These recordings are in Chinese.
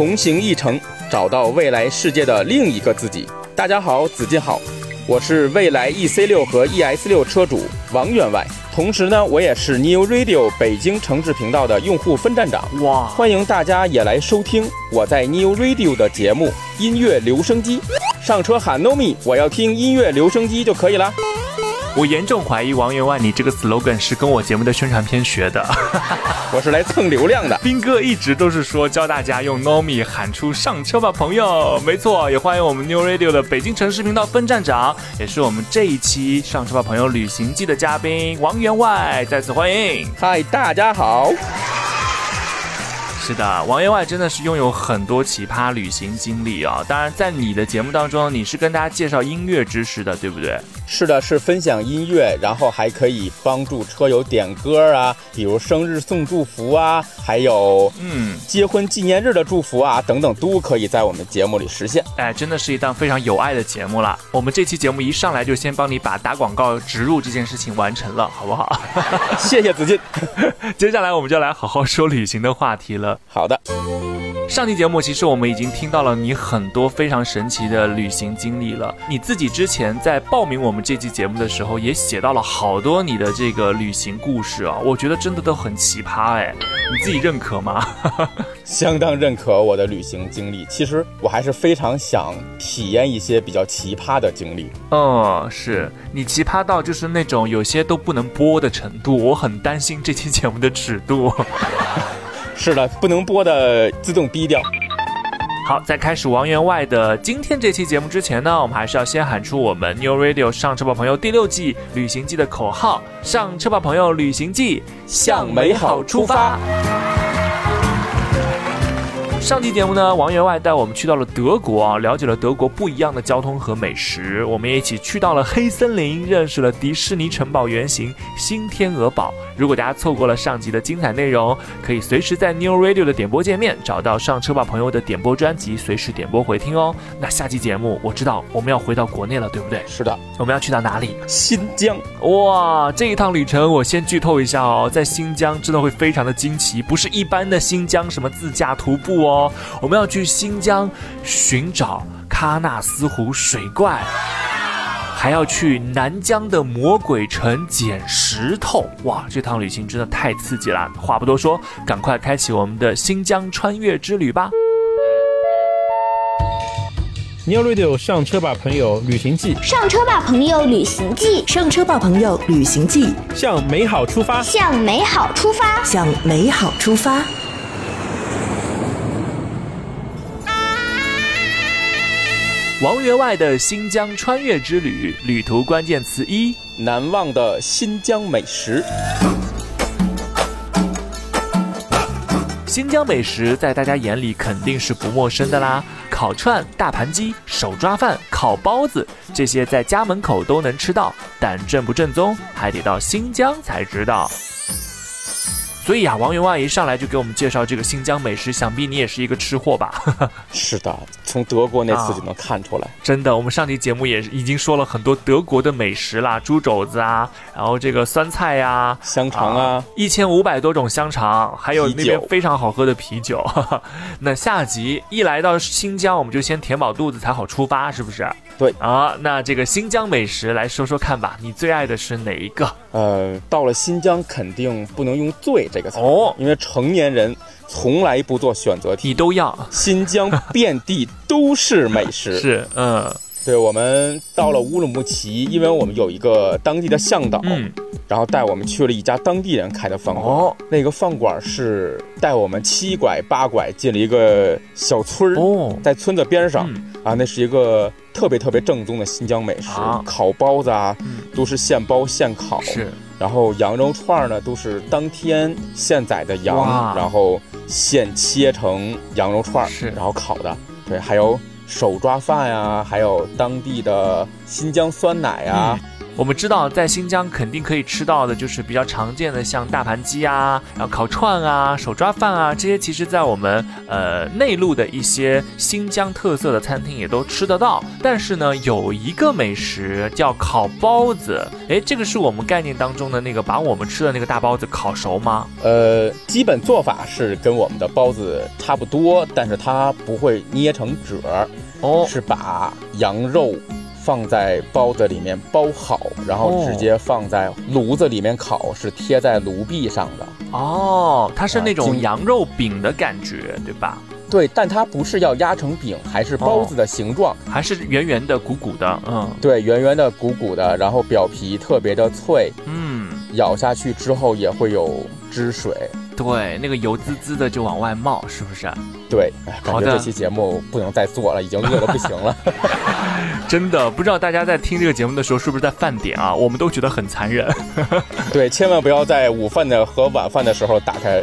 同行一程，找到未来世界的另一个自己。大家好，子敬好，我是蔚来 EC 六和 ES 六车主王员外，同时呢，我也是 New Radio 北京城市频道的用户分站长。哇，欢迎大家也来收听我在 New Radio 的节目《音乐留声机》。上车喊 No Me，我要听音乐留声机就可以了。我严重怀疑王员外，你这个 slogan 是跟我节目的宣传片学的。我是来蹭流量的。斌哥一直都是说教大家用 Nomi 喊出上车吧，朋友。没错，也欢迎我们 New Radio 的北京城市频道分站长，也是我们这一期上车吧，朋友旅行记的嘉宾王员外，再次欢迎。嗨，大家好。是的，王员外真的是拥有很多奇葩旅行经历啊！当然，在你的节目当中，你是跟大家介绍音乐知识的，对不对？是的，是分享音乐，然后还可以帮助车友点歌啊，比如生日送祝福啊，还有嗯，结婚纪念日的祝福啊，等等，都可以在我们节目里实现。哎，真的是一档非常有爱的节目了。我们这期节目一上来就先帮你把打广告植入这件事情完成了，好不好？谢谢子敬。接下来我们就来好好说旅行的话题了。好的，上期节目其实我们已经听到了你很多非常神奇的旅行经历了。你自己之前在报名我们这期节目的时候，也写到了好多你的这个旅行故事啊，我觉得真的都很奇葩哎，你自己认可吗？相当认可我的旅行经历。其实我还是非常想体验一些比较奇葩的经历。嗯，是你奇葩到就是那种有些都不能播的程度，我很担心这期节目的尺度。是的，不能播的自动低调。好，在开始王员外的今天这期节目之前呢，我们还是要先喊出我们 New Radio 上车吧朋友第六季旅行记的口号：上车吧朋友旅行记，向美好出发。上期节目呢，王员外带我们去到了德国啊，了解了德国不一样的交通和美食。我们也一起去到了黑森林，认识了迪士尼城堡原型新天鹅堡。如果大家错过了上集的精彩内容，可以随时在 New Radio 的点播界面找到上车吧朋友的点播专辑，随时点播回听哦。那下期节目我知道我们要回到国内了，对不对？是的，我们要去到哪里？新疆。哇，这一趟旅程我先剧透一下哦，在新疆真的会非常的惊奇，不是一般的新疆什么自驾徒步哦，我们要去新疆寻找喀纳斯湖水怪。还要去南疆的魔鬼城捡石头，哇！这趟旅行真的太刺激了。话不多说，赶快开启我们的新疆穿越之旅吧！New Radio 上车吧，朋友，旅行记，上车吧，朋友，旅行记，上车吧，朋友，旅行记，向美好出发。向美好出发。向美好出发。王员外的新疆穿越之旅，旅途关键词一：难忘的新疆美食。新疆美食在大家眼里肯定是不陌生的啦，烤串、大盘鸡、手抓饭、烤包子，这些在家门口都能吃到，但正不正宗还得到新疆才知道。所以啊，王员外一上来就给我们介绍这个新疆美食，想必你也是一个吃货吧？是的，从德国那次就能看出来。真的，我们上期节目也已经说了很多德国的美食啦，猪肘子啊，然后这个酸菜呀、香肠啊，一千五百多种香肠，还有那边非常好喝的啤酒。那下集一来到新疆，我们就先填饱肚子才好出发，是不是？对啊，那这个新疆美食来说说看吧，你最爱的是哪一个？呃，到了新疆肯定不能用“最”这个词哦。因为成年人从来不做选择题。你都要。新疆遍地都是美食。是，嗯。对，我们到了乌鲁木齐，因为我们有一个当地的向导，嗯，然后带我们去了一家当地人开的饭馆。哦。那个饭馆是带我们七拐八拐进了一个小村儿，哦，在村子边上、嗯。啊，那是一个特别特别正宗的新疆美食，啊。烤包子啊，嗯。都是现包现烤，是，然后羊肉串呢都是当天现宰的羊，然后现切成羊肉串儿，是然后烤的。对，还有手抓饭呀，还有当地的新疆酸奶呀。我们知道，在新疆肯定可以吃到的，就是比较常见的，像大盘鸡啊，然后烤串啊、手抓饭啊，这些其实在我们呃内陆的一些新疆特色的餐厅也都吃得到。但是呢，有一个美食叫烤包子，诶，这个是我们概念当中的那个把我们吃的那个大包子烤熟吗？呃，基本做法是跟我们的包子差不多，但是它不会捏成褶儿，哦，是把羊肉放在包子里面包好，然后直接放在炉子里面烤，是贴在炉壁上的。哦，它是那种羊肉饼的感觉，对吧？对，但它不是要压成饼，还是包子的形状。还是圆圆的、鼓鼓的，嗯对，圆圆的、鼓鼓的，然后表皮特别的脆，嗯，咬下去之后也会有汁水。对，那个油滋滋的就往外冒，是不是？对，哎，感觉这期节目不能再做了，已经饿得不行了。真的不知道大家在听这个节目的时候是不是在饭点啊？我们都觉得很残忍。对，千万不要在午饭的和晚饭的时候打开。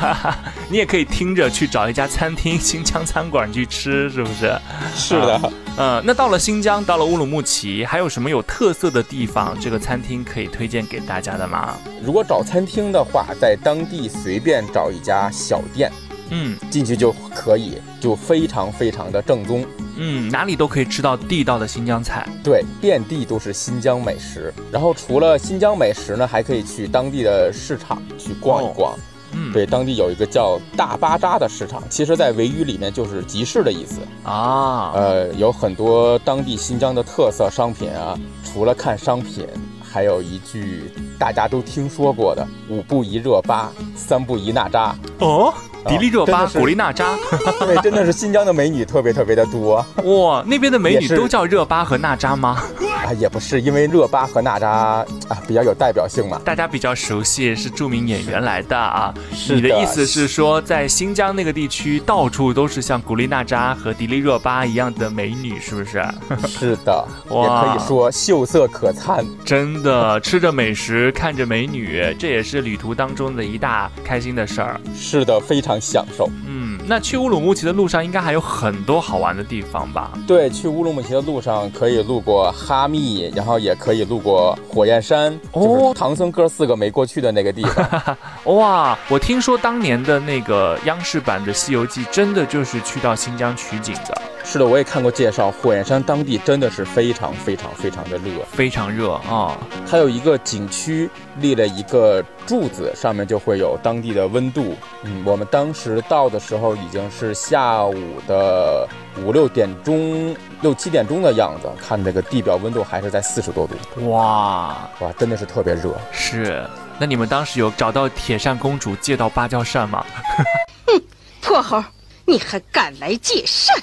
你也可以听着去找一家餐厅，新疆餐馆去吃，是不是？是的。嗯，那到了新疆，到了乌鲁木齐，还有什么有特色的地方？这个餐厅可以推荐给大家的吗？如果找餐厅的话，在当地随便找一家小店嗯进去就可以，就非常非常的正宗。嗯，哪里都可以吃到地道的新疆菜。对，遍地都是新疆美食。然后除了新疆美食呢，还可以去当地的市场去逛一逛。嗯，对，当地有一个叫大巴扎的市场，其实在维语里面就是集市的意思。啊，呃，有很多当地新疆的特色商品啊。除了看商品，还有一句大家都听说过的“五步一热巴，三步一娜扎哦，迪丽热巴、古力娜扎，”。对，真的是新疆的美女特别特别的多哇，那边的美女都叫热巴和娜扎吗？啊，也不是因为热巴和娜扎啊比较有代表性嘛。大家比较熟悉是著名演员来的啊。是你的意思是说，在新疆那个地区，到处都是像古力娜扎和迪丽热巴一样的美女，是不是？是的，也哇可以说秀色可餐。真的，吃着美食，看着美女，这也是旅途当中的一大开心的事儿。是的，非常享受。嗯，那去乌鲁木齐的路上应该还有很多好玩的地方吧？对，去乌鲁木齐的路上可以路过哈密，然后也可以路过火焰山，哦就是唐僧哥四个没过去的那个地方。哇，我听说当年的那个央视版的《西游记》真的就是去到新疆取景的，是的，我也看过介绍，火焰山当地真的是非常非常非常的热。非常热啊、它有一个景区立了一个柱子，上面就会有当地的温度。嗯，我们当时到的时候已经是下午的五六点钟、六七点钟的样子，看那个地表温度还是在四十多度，哇，哇，真的是特别热。是。那你们当时有找到铁扇公主借到芭蕉扇吗？破猴，你还敢来借扇？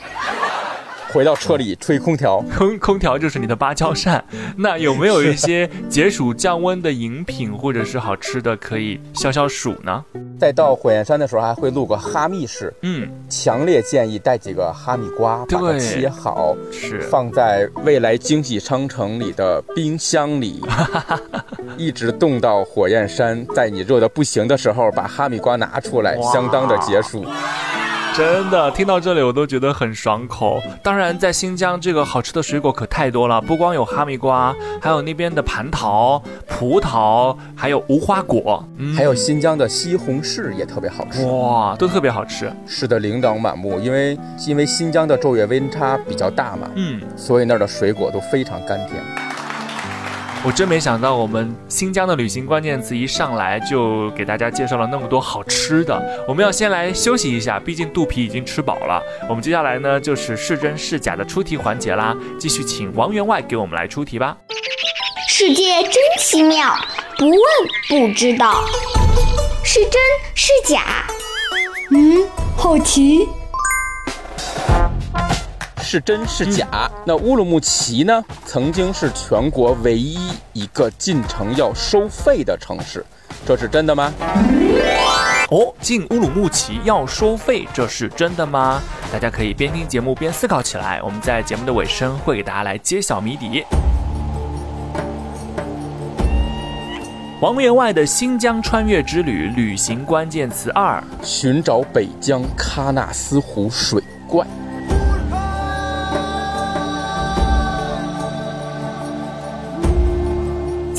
回到车里吹空调，空空调就是你的芭蕉扇。那有没有一些解暑降温的饮品或者是好吃的可以消消暑呢？再到火焰山的时候还会路过哈密市，嗯，强烈建议带几个哈密瓜，把它对切好，是放在未来惊喜商城里的冰箱里，一直冻到火焰山，在你热的不行的时候，把哈密瓜拿出来，相当的解暑。真的，听到这里我都觉得很爽口。当然，在新疆这个好吃的水果可太多了，不光有哈密瓜，还有那边的蟠桃、葡萄，还有无花果，嗯还有新疆的西红柿也特别好吃，哇，都特别好吃。是的琳琅满目。因为因为新疆的昼夜温差比较大嘛，嗯，所以那儿的水果都非常甘甜。我真没想到，我们新疆的旅行关键词一上来就给大家介绍了那么多好吃的。我们要先来休息一下，毕竟肚皮已经吃饱了。我们接下来呢就是是真是假的出题环节啦，继续请王员外给我们来出题吧。世界真奇妙，不问不知道，是真是假？嗯，好奇。是真是假？那乌鲁木齐呢，曾经是全国唯一一个进城要收费的城市，这是真的吗？哦，进乌鲁木齐要收费，这是真的吗？大家可以边听节目边思考起来。我们在节目的尾声会给大家来揭晓谜底。王员外的新疆穿越之旅旅行关键词二：寻找北疆喀纳斯湖水怪。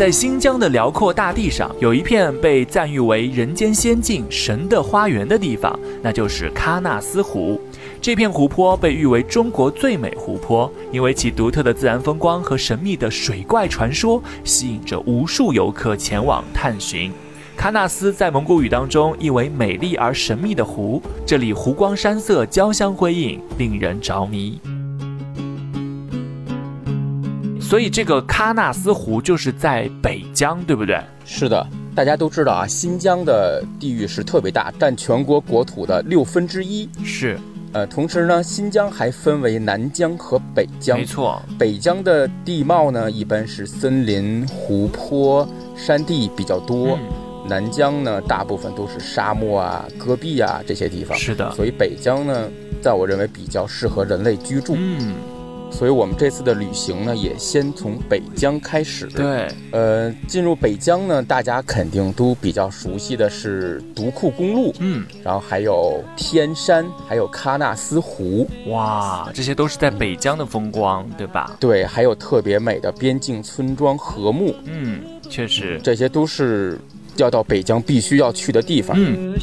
在新疆的辽阔大地上，有一片被赞誉为人间仙境、神的花园的地方，那就是喀纳斯湖。这片湖泊被誉为中国最美湖泊，因为其独特的自然风光和神秘的水怪传说，吸引着无数游客前往探寻。喀纳斯在蒙古语当中意为美丽而神秘的湖，这里湖光山色交相辉映，令人着迷。所以这个喀纳斯湖就是在北疆，对不对？是的，大家都知道啊，新疆的地域是特别大，占全国国土的六分之一。是，呃，同时呢，新疆还分为南疆和北疆。没错，北疆的地貌呢，一般是森林、湖泊、山地比较多；南疆呢，大部分都是沙漠啊、戈壁啊这些地方。是的，所以北疆呢，在我认为比较适合人类居住。嗯。所以，我们这次的旅行呢，也先从北疆开始。对，呃，进入北疆呢，大家肯定都比较熟悉的是独库公路，嗯，然后还有天山，还有喀纳斯湖。哇，这些都是在北疆的风光，对吧？对，还有特别美的边境村庄和睦。嗯，确实，这些都是要到北疆必须要去的地方。嗯。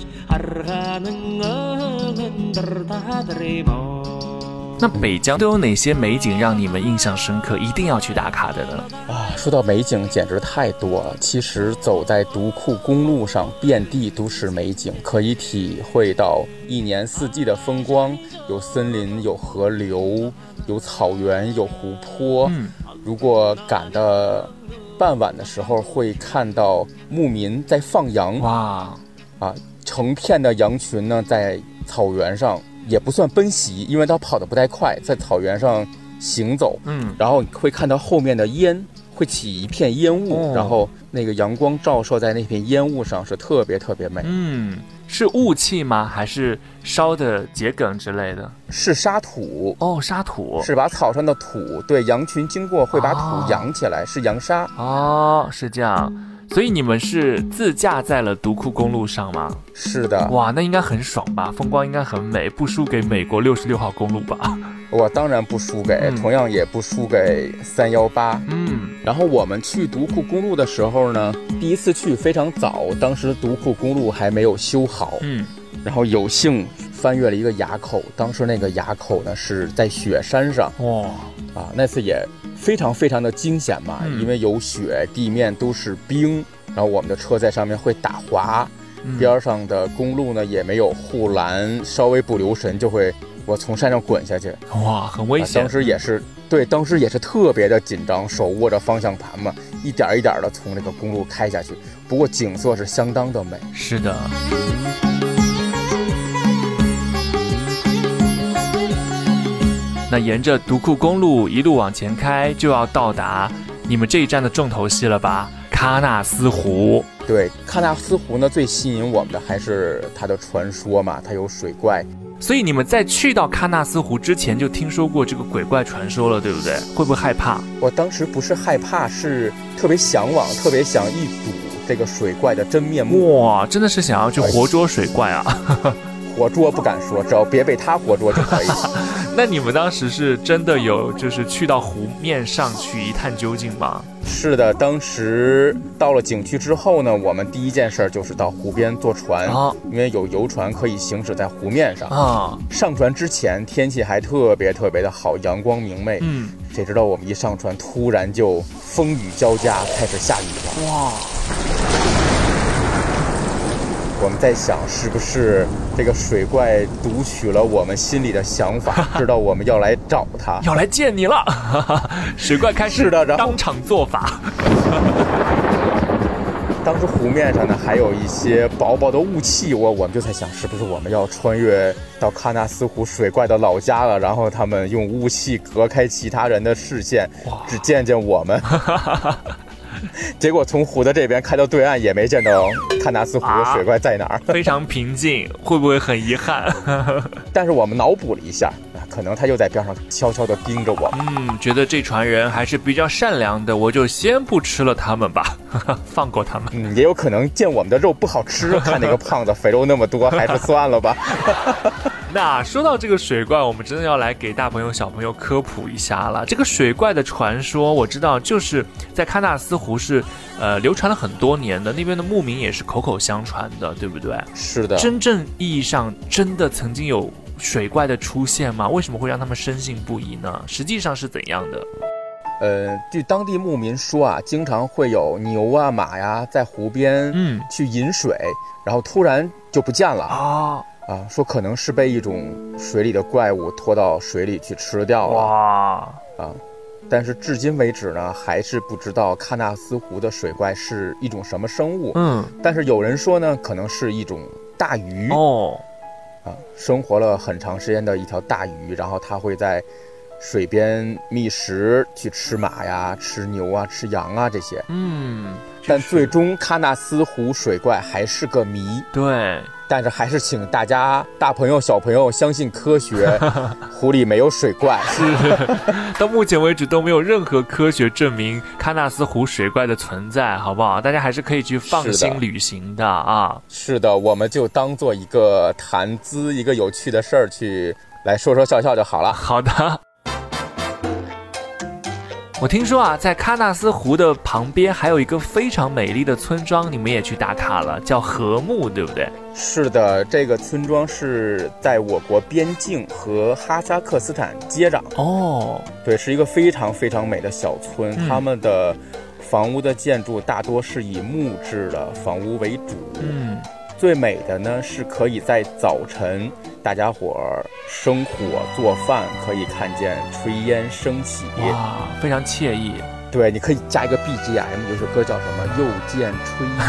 那北疆都有哪些美景让你们印象深刻，一定要去打卡的呢？啊，说到美景，简直太多了。其实走在独库公路上，遍地都是美景，可以体会到一年四季的风光。有森林，有河流，有草原，有湖泊。嗯，如果赶的傍晚的时候，会看到牧民在放羊。哇，啊，成片的羊群呢，在草原上。也不算奔袭，因为它跑得不太快，在草原上行走，嗯，然后会看到后面的烟会起一片烟雾，然后那个阳光照射在那片烟雾上，是特别特别美。嗯，是雾气吗？还是烧的桔梗之类的？是沙土哦，沙土是把草上的土，对，羊群经过会把土扬起来，是扬沙。哦，是这样。所以你们是自驾在了独库公路上吗？是的。哇，那应该很爽吧？风光应该很美，不输给美国六十六号公路吧？我当然不输给，同样也不输给三幺八。嗯。然后我们去独库公路的时候呢，第一次去非常早，当时独库公路还没有修好。嗯。然后有幸翻越了一个垭口，当时那个垭口呢是在雪山上。哇。啊，那次也。非常非常的惊险嘛，因为有雪，地面都是冰，然后我们的车在上面会打滑，边上的公路呢也没有护栏，稍微不留神就会我从山上滚下去，哇，很危险。当时也是对，当时也是特别的紧张，手握着方向盘嘛，一点一点的从这个公路开下去。不过景色是相当的美，是的。那沿着独库公路一路往前开，就要到达你们这一站的重头戏了吧？喀纳斯湖。对，喀纳斯湖呢，最吸引我们的还是它的传说嘛，它有水怪。所以你们在去到喀纳斯湖之前就听说过这个鬼怪传说了，对不对？会不会害怕？我当时不是害怕，是特别向往，特别想一睹这个水怪的真面目。哇，真的是想要去活捉水怪啊！活捉不敢说，只要别被它活捉就可以。那你们当时是真的有就是去到湖面上去一探究竟吗？是的，当时到了景区之后呢，我们第一件事就是到湖边坐船，啊因为有游船可以行驶在湖面上啊。上船之前天气还特别特别的好，阳光明媚。嗯，谁知道我们一上船，突然就风雨交加，开始下雨了。哇！我们在想，是不是这个水怪读取了我们心里的想法，知道我们要来找他，要来见你了。水怪开始的，当场做法。当时湖面上呢，还有一些薄薄的雾气，我我们就在想，是不是我们要穿越到喀纳斯湖水怪的老家了？然后他们用雾气隔开其他人的视线，只见见我们。结果从湖的这边开到对岸也没见到喀纳斯湖的水怪在哪儿。非常平静，会不会很遗憾？但是我们脑补了一下，啊可能他就在边上悄悄地盯着我们。嗯，觉得这船人还是比较善良的，我就先不吃了他们吧，放过他们。嗯，也有可能见我们的肉不好吃，看那个胖子肥肉那么多，还是算了吧。那说到这个水怪，我们真的要来给大朋友小朋友科普一下了。这个水怪的传说，我知道就是在喀纳斯湖是呃流传了很多年的，那边的牧民也是口口相传的，对不对？是的，真正意义上真的曾经有水怪的出现吗？为什么会让他们深信不疑呢？实际上是怎样的？呃，据当地牧民说啊，经常会有牛啊、马呀在湖边嗯去饮水，然后突然就不见了啊，啊，说可能是被一种水里的怪物拖到水里去吃掉了哇，啊。但是至今为止呢，还是不知道喀纳斯湖的水怪是一种什么生物。嗯，但是有人说呢，可能是一种大鱼哦，啊，生活了很长时间的一条大鱼，然后它会在水边觅食，去吃马呀、吃牛啊、吃羊啊这些。嗯，但最终喀纳斯湖水怪还是个谜。对，但是还是请大家大朋友小朋友相信科学，湖里没有水怪。是 到目前为止都没有任何科学证明喀纳斯湖水怪的存在，好不好？大家还是可以去放心旅行的啊。是的，我们就当做一个谈资，一个有趣的事儿去来说说笑笑就好了。好的。我听说啊，在喀纳斯湖的旁边还有一个非常美丽的村庄，你们也去打卡了，叫和睦，对不对？是的，这个村庄是在我国边境和哈萨克斯坦接壤。哦，对，是一个非常非常美的小村，嗯他们的房屋的建筑大多是以木质的房屋为主。嗯，最美的呢是可以在早晨，大家伙儿生火做饭，可以看见炊烟升起。哇，非常惬意。对，你可以加一个 BGM，有首歌叫什么《又见炊烟》。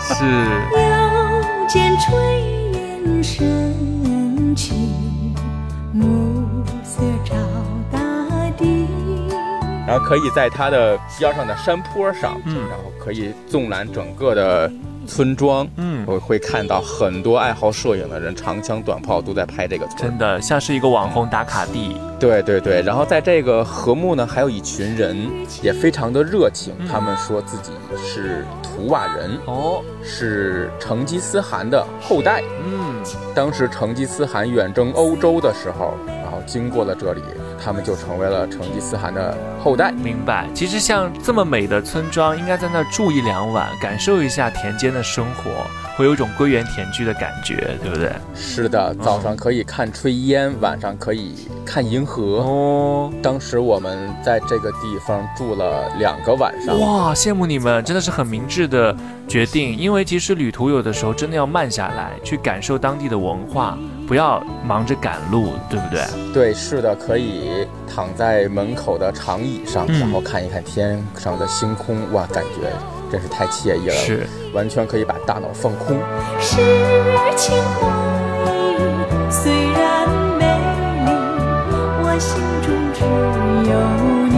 是，又见炊烟升起，暮色照大地。然后可以在它的边上的山坡上，嗯然后可以纵览整个的村庄，嗯我会看到很多爱好摄影的人，长枪短炮都在拍这个村真。的像是一个网红打卡地。对对对，然后在这个禾木呢，还有一群人也非常的热情，嗯他们说自己是图瓦人，哦，是成吉思汗的后代。嗯，当时成吉思汗远征欧洲的时候，然后经过了这里，他们就成为了成吉思汗的后代。明白。其实像这么美的村庄，应该在那儿住一两晚，感受一下田间的生活，会有一种归园田居的感觉，对不对？是的，早上可以看炊烟，晚上可以看银河。哦，当时我们在这个地方住了两个晚上。哇，羡慕你们，真的是很明智的决定。因为其实旅途有的时候真的要慢下来，去感受当地的文化，不要忙着赶路，对不对？对，是的，可以躺在门口的长椅上，嗯然后看一看天上的星空，哇，感觉真是太惬意了，是，完全可以把大脑放空。诗情虽然美丽，我心中只有你。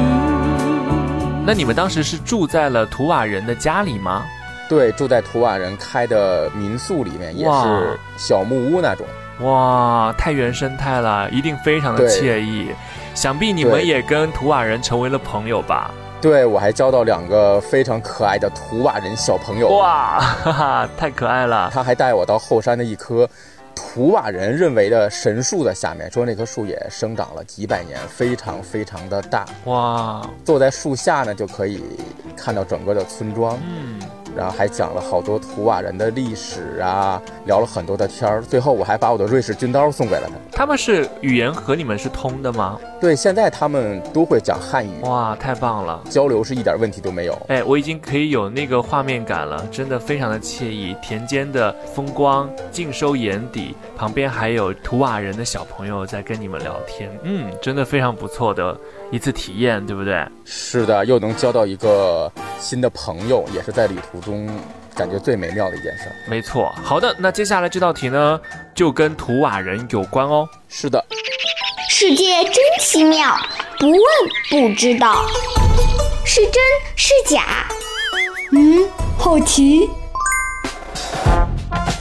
那你们当时是住在了图瓦人的家里吗？对，住在图瓦人开的民宿里面，也是小木屋那种。哇，太原生态了，一定非常的惬意。想必你们也跟图瓦人成为了朋友吧？对，我还交到两个非常可爱的图瓦人小朋友。哇，哈哈，太可爱了！他还带我到后山的一棵图瓦人认为的神树的下面，说那棵树也生长了几百年，非常非常的大。哇，坐在树下呢，就可以看到整个的村庄，嗯，然后还讲了好多图瓦人的历史啊，聊了很多的天儿。最后我还把我的瑞士军刀送给了他。他们是语言和你们是通的吗？对，现在他们都会讲汉语，哇，太棒了！交流是一点问题都没有。哎，我已经可以有那个画面感了，真的非常的惬意。田间的风光尽收眼底，旁边还有图瓦人的小朋友在跟你们聊天，嗯，真的非常不错的一次体验，对不对？是的，又能交到一个新的朋友，也是在旅途中感觉最美妙的一件事儿。没错。好的，那接下来这道题呢，就跟图瓦人有关哦。是的，世界真奇妙，不问不知道。是真是假？嗯，好奇。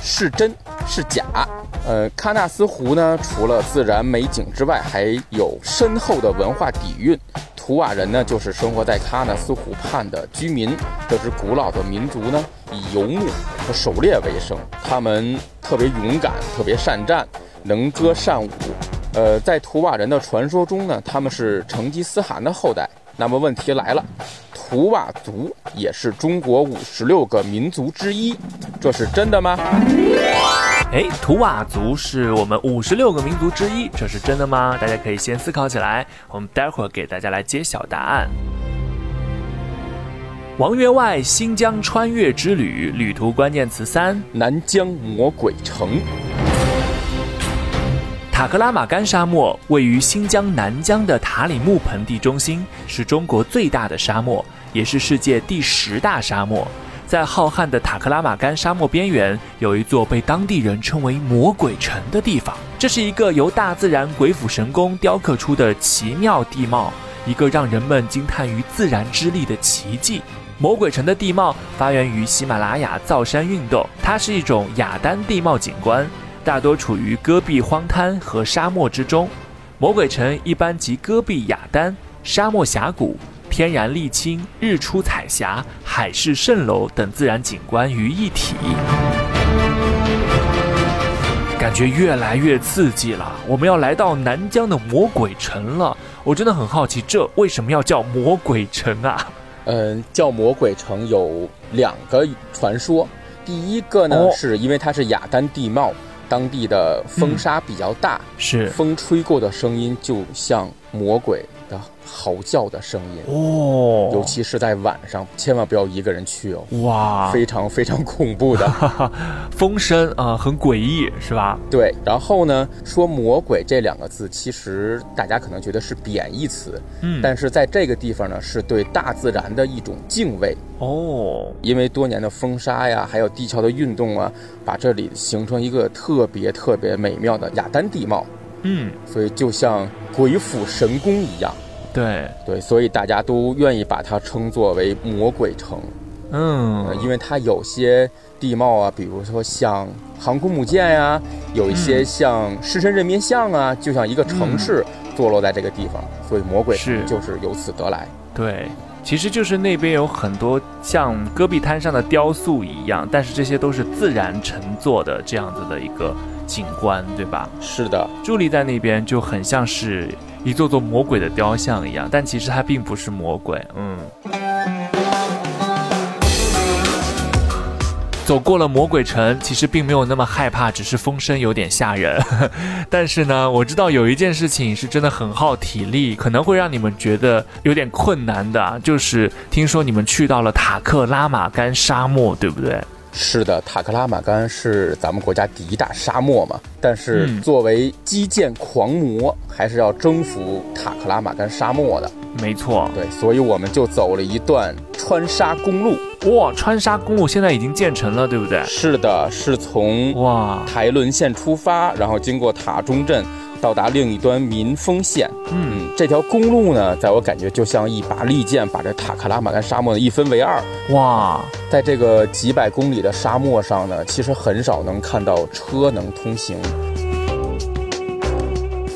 是真是假？呃，喀纳斯湖呢，除了自然美景之外，还有深厚的文化底蕴。图瓦人呢，就是生活在喀纳斯湖畔的居民。这支古老的民族呢，以游牧和狩猎为生。他们特别勇敢，特别善战，能歌善舞。呃，在图瓦人的传说中呢，他们是成吉思汗的后代。那么问题来了，图瓦族也是中国五十六个民族之一，这是真的吗？哎，图瓦族是我们五十六个民族之一，这是真的吗？大家可以先思考起来，我们待会儿给大家来揭晓答案。王员外新疆穿越之旅，旅途关键词三：南疆魔鬼城。塔克拉玛干沙漠位于新疆南疆的塔里木盆地中心，是中国最大的沙漠，也是世界第十大沙漠。在浩瀚的塔克拉玛干沙漠边缘，有一座被当地人称为“魔鬼城”的地方。这是一个由大自然鬼斧神工雕刻出的奇妙地貌，一个让人们惊叹于自然之力的奇迹。魔鬼城的地貌发源于喜马拉雅造山运动，它是一种雅丹地貌景观。大多处于戈壁荒滩和沙漠之中，魔鬼城一般集戈壁雅丹、沙漠峡谷、天然沥青、日出彩霞、海市蜃楼等自然景观于一体。感觉越来越刺激了，我们要来到南疆的魔鬼城了。我真的很好奇，这为什么要叫魔鬼城啊？嗯，叫魔鬼城有两个传说，第一个呢，哦是因为它是雅丹地貌。当地的风沙比较大，是风吹过的声音就像魔鬼的嚎叫的声音哦，尤其是在晚上，千万不要一个人去哦，哇，非常非常恐怖的。风声啊、呃，很诡异，是吧？对。然后呢，说魔鬼这两个字，其实大家可能觉得是贬义词，嗯，但是在这个地方呢，是对大自然的一种敬畏。哦，因为多年的风沙呀，还有地壳的运动啊，把这里形成一个特别特别美妙的雅丹地貌，嗯，所以就像鬼斧神工一样。对。对，所以大家都愿意把它称作为魔鬼城，嗯。呃，因为它有些地貌啊，比如说像航空母舰呀、有一些像狮身人面像啊，就像一个城市坐落在这个地方，所以魔鬼城就是由此得来。对，其实就是那边有很多像戈壁滩上的雕塑一样，但是这些都是自然乘坐的这样子的一个景观，对吧？是的，伫立在那边就很像是一座座魔鬼的雕像一样，但其实它并不是魔鬼，嗯。走过了魔鬼城，其实并没有那么害怕，只是风声有点吓人。但是呢，我知道有一件事情是真的很耗体力，可能会让你们觉得有点困难的，就是听说你们去到了塔克拉玛干沙漠，对不对？是的，塔克拉玛干是咱们国家第一大沙漠嘛，但是嗯作为基建狂魔，还是要征服塔克拉玛干沙漠的。没错，对，所以我们就走了一段穿沙公路。哇，川沙公路现在已经建成了，对不对？是的，是从哇，台仑县出发，然后经过塔中镇，到达另一端民丰县。嗯，嗯，这条公路呢，在我感觉就像一把利剑，把这塔克拉玛干沙漠呢一分为二。哇，在这个几百公里的沙漠上呢，其实很少能看到车能通行。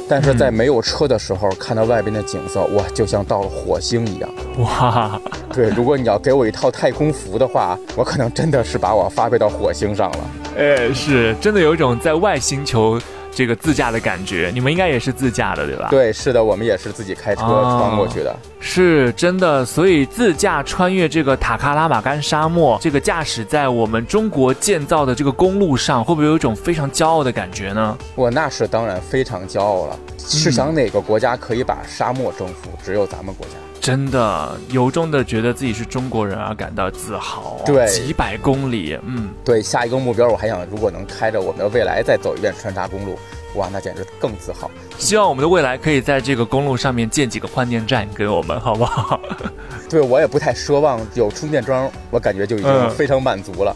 但是在没有车的时候，看到外边的景色，哇，就像到了火星一样。哇，对，如果你要给我一套太空服的话，我可能真的是把我发配到火星上了。哎，是真的有一种在外星球这个自驾的感觉。你们应该也是自驾的，对吧？，对，是的，我们也是自己开车哦穿过去的。是真的。所以自驾穿越这个塔克拉玛干沙漠，这个驾驶在我们中国建造的这个公路上，会不会有一种非常骄傲的感觉呢？我那是当然非常骄傲了。是想哪个国家可以把沙漠征服？只有咱们国家。真的由衷的觉得自己是中国人而感到自豪。对几百公里，嗯，对，下一个目标我还想，如果能开着我们的未来再走一遍川沙公路，哇，那简直更自豪。希望我们的未来可以在这个公路上面建几个换电站给我们，好不好？对我也不太奢望有充电桩，我感觉就已经嗯非常满足了。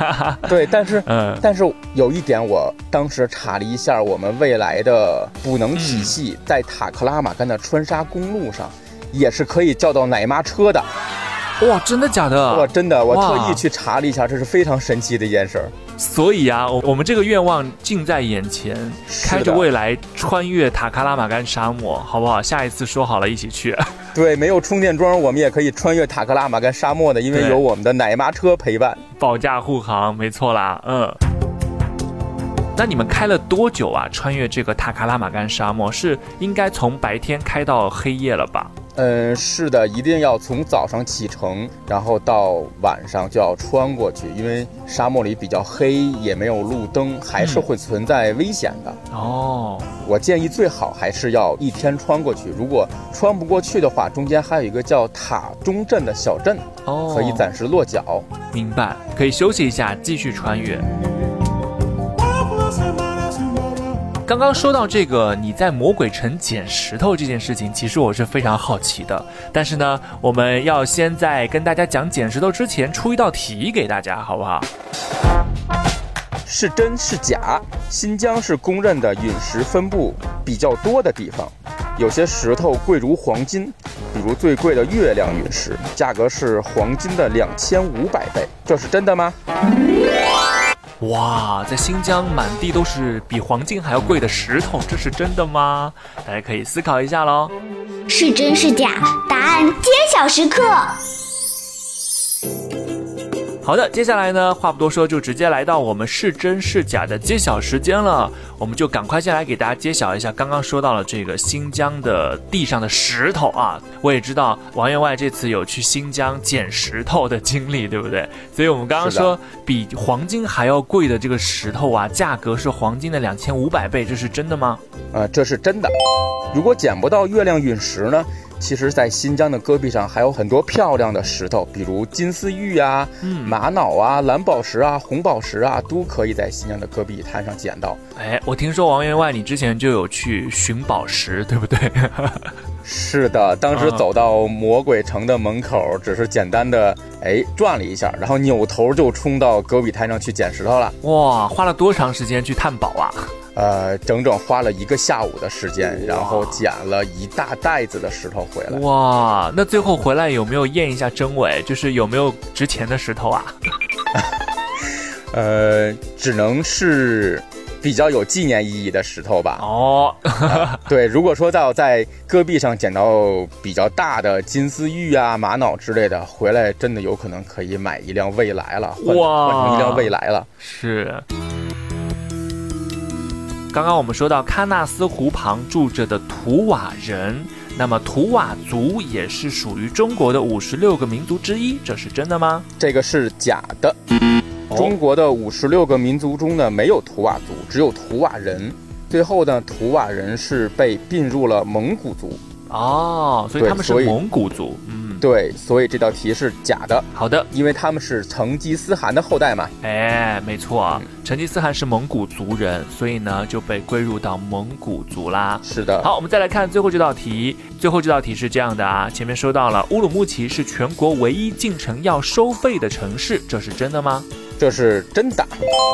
对，但是嗯，但是有一点，我当时查了一下，我们未来的补能体系在塔克拉玛干的川沙公路上，也是可以叫到奶妈车的。哇，真的假的？哇，真的，我特意去查了一下，这是非常神奇的一件事儿。所以啊，我我们这个愿望近在眼前，开着未来穿越塔克拉玛干沙漠，好不好？下一次说好了一起去。对，没有充电桩，我们也可以穿越塔克拉玛干沙漠的，因为有我们的奶妈车陪伴。保驾护航，没错啦，嗯。那你们开了多久啊？穿越这个塔克拉玛干沙漠是应该从白天开到黑夜了吧？嗯，是的，一定要从早上启程，然后到晚上就要穿过去，因为沙漠里比较黑，也没有路灯，还是会存在危险的。哦，我建议最好还是要一天穿过去，如果穿不过去的话，中间还有一个叫塔中镇的小镇，哦，可以暂时落脚。明白，可以休息一下，继续穿越。刚刚说到这个，你在魔鬼城捡石头这件事情，其实我是非常好奇的。但是呢，我们要先在跟大家讲捡石头之前，出一道题给大家，好不好？是真是假？新疆是公认的陨石分布比较多的地方，有些石头贵如黄金，比如最贵的月亮陨石，价格是黄金的两千五百倍，这是真的吗？哇，在新疆满地都是比黄金还要贵的石头，这是真的吗？大家可以思考一下喽。是真是假？答案揭晓时刻。好的，接下来呢，话不多说，就直接来到我们是真是假的揭晓时间了。我们就赶快先来给大家揭晓一下，刚刚说到了这个新疆的地上的石头啊，我也知道王员外这次有去新疆捡石头的经历，对不对？所以我们刚刚说比黄金还要贵的这个石头啊，价格是黄金的两千五百倍，这是真的吗？呃，这是真的。如果捡不到月亮陨石呢？其实，在新疆的戈壁上还有很多漂亮的石头，比如金丝玉啊、玛瑙啊、蓝宝石啊、红宝石啊，都可以在新疆的戈壁滩上捡到。哎，我听说王员外你之前就有去寻宝石，对不对？是的，当时啊走到魔鬼城的门口，只是简单的哎转了一下，然后扭头就冲到戈壁滩上去捡石头了。哇，花了多长时间去探宝啊？呃，整整花了一个下午的时间，然后捡了一大袋子的石头回来。哇，那最后回来有没有验一下真伪？就是有没有值钱的石头啊？呃，只能是比较有纪念意义的石头吧。哦，对，如果说到在戈壁上捡到比较大的金丝玉啊、玛瑙之类的，回来真的有可能可以买一辆未来了，换成一辆未来了。是。刚刚我们说到喀纳斯湖旁住着的图瓦人，那么图瓦族也是属于中国的五十六个民族之一，这是真的吗？这个是假的。哦中国的五十六个民族中呢，没有图瓦族，只有图瓦人。最后呢，图瓦人是被并入了蒙古族。哦，所以他们是蒙古族。嗯，对，所以这道题是假的，好的，因为他们是成吉思汗的后代嘛。哎，没错，成吉思汗是蒙古族人，所以呢就被归入到蒙古族啦。是的。好，我们再来看最后这道题。最后这道题是这样的啊，前面说到了乌鲁木齐是全国唯一进城要收费的城市，这是真的吗？这是真的。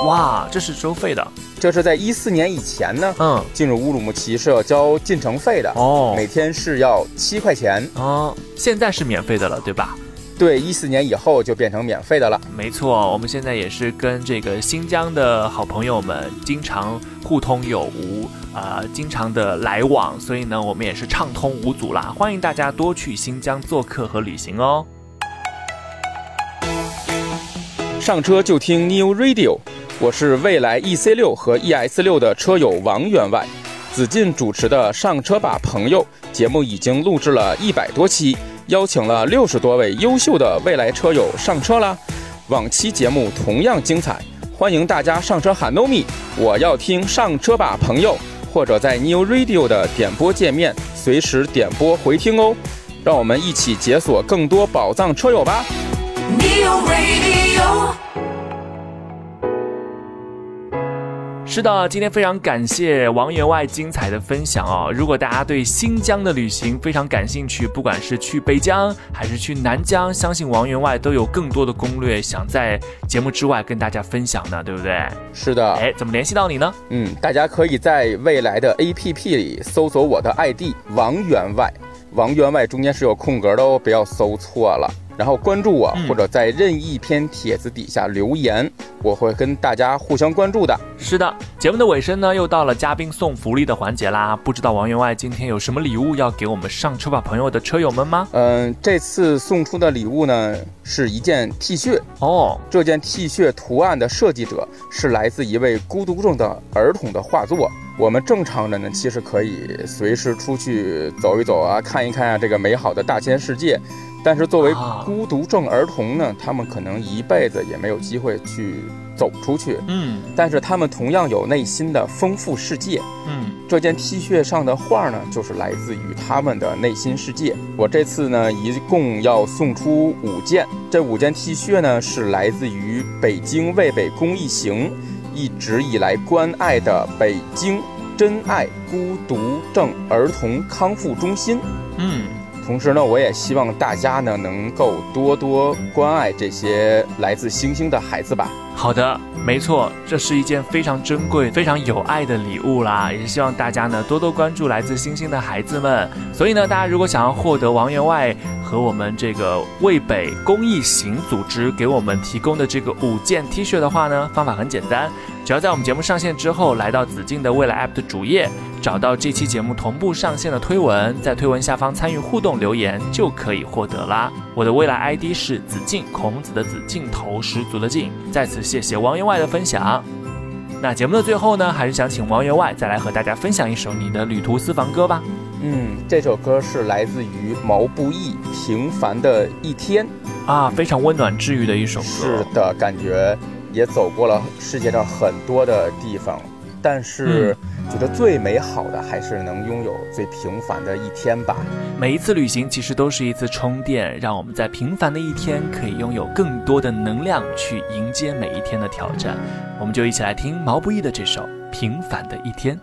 哇，这是收费的。这是在一四年以前呢，嗯，进入乌鲁木齐是要交进城费的，哦，每天是要七块钱。哦，现在是免费的了，对吧？对，一四年以后就变成免费的了。没错，我们现在也是跟这个新疆的好朋友们经常互通有无，啊，经常的来往，所以呢，我们也是畅通无阻啦。欢迎大家多去新疆做客和旅行哦。上车就听 New Radio，我是蔚来 EC 六和 ES 六的车友王员外。子敬主持的《上车吧朋友》节目已经录制了一百多期，邀请了六十多位优秀的未来车友上车啦。往期节目同样精彩，欢迎大家上车喊 no me，我要听上车吧朋友，或者在 New Radio 的点播界面随时点播回听哦。让我们一起解锁更多宝藏车友吧！是的，今天非常感谢王员外精彩的分享哦。如果大家对新疆的旅行非常感兴趣，不管是去北疆还是去南疆，相信王员外都有更多的攻略想在节目之外跟大家分享呢，对不对？是的，哎，怎么联系到你呢？嗯，大家可以在未来的 APP 里搜索我的 ID 王员外，王员外中间是有空格的哦，不要搜错了。然后关注我，嗯或者在任意一篇帖子底下留言，我会跟大家互相关注的。是的，节目的尾声呢，又到了嘉宾送福利的环节啦。不知道王员外今天有什么礼物要给我们上车吧朋友的车友们吗？嗯，这次送出的礼物呢是一件 T 恤，哦，这件 T 恤图案的设计者是来自一位孤独症的儿童的画作。我们正常人呢，其实可以随时出去走一走啊，看一看啊，这个美好的大千世界。但是作为啊孤独症儿童呢，他们可能一辈子也没有机会去走出去。嗯但是他们同样有内心的丰富世界。嗯，这件 T 恤上的画呢，就是来自于他们的内心世界。我这次呢，一共要送出五件，这五件 T 恤呢，是来自于北京渭北公益行一直以来关爱的北京真爱孤独症儿童康复中心。嗯，同时呢，我也希望大家呢，能够多多关爱这些来自星星的孩子吧。好的，没错，这是一件非常珍贵、非常有爱的礼物啦，也是希望大家呢多多关注来自星星的孩子们。所以呢，大家如果想要获得王员外和我们这个渭北公益行组织给我们提供的这个五件 T 恤的话呢，方法很简单，只要在我们节目上线之后，来到紫禁的未来 App 的主页，找到这期节目同步上线的推文，在推文下方参与互动留言就可以获得啦。我的未来 ID 是子敬，孔子的子，镜头十足的镜。在此谢谢王员外的分享。那节目的最后呢，还是想请王员外再来和大家分享一首你的旅途私房歌吧。嗯，这首歌是来自于毛不易《平凡的一天》。啊，非常温暖治愈的一首歌。是的，感觉也走过了世界上很多的地方，但是觉得最美好的还是能拥有最平凡的一天吧。每一次旅行其实都是一次充电，让我们在平凡的一天可以拥有更多的能量去迎接每一天的挑战。我们就一起来听毛不易的这首《平凡的一天》。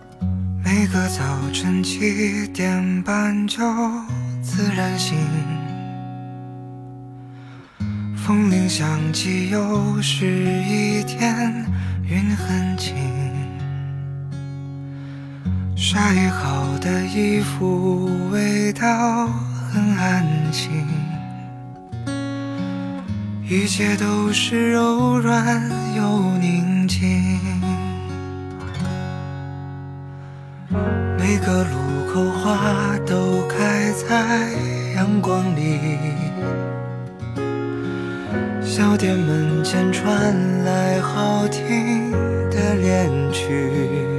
每个早晨七点半就自然醒，风铃响起，又是一天，云很轻。晒好的衣服味道很安静，一切都是柔软又宁静。每个路口花都开在阳光里，小店门前传来好听的恋曲，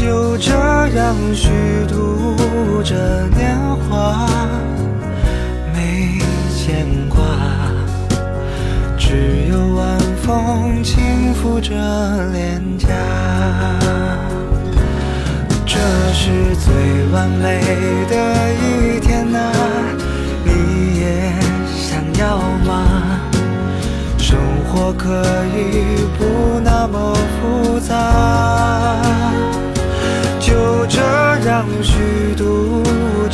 就这样虚度着年华，没牵挂，只有晚风轻拂着脸颊。这是最完美的一天啊，你也想要吗？生活可以不那么复杂，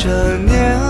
着年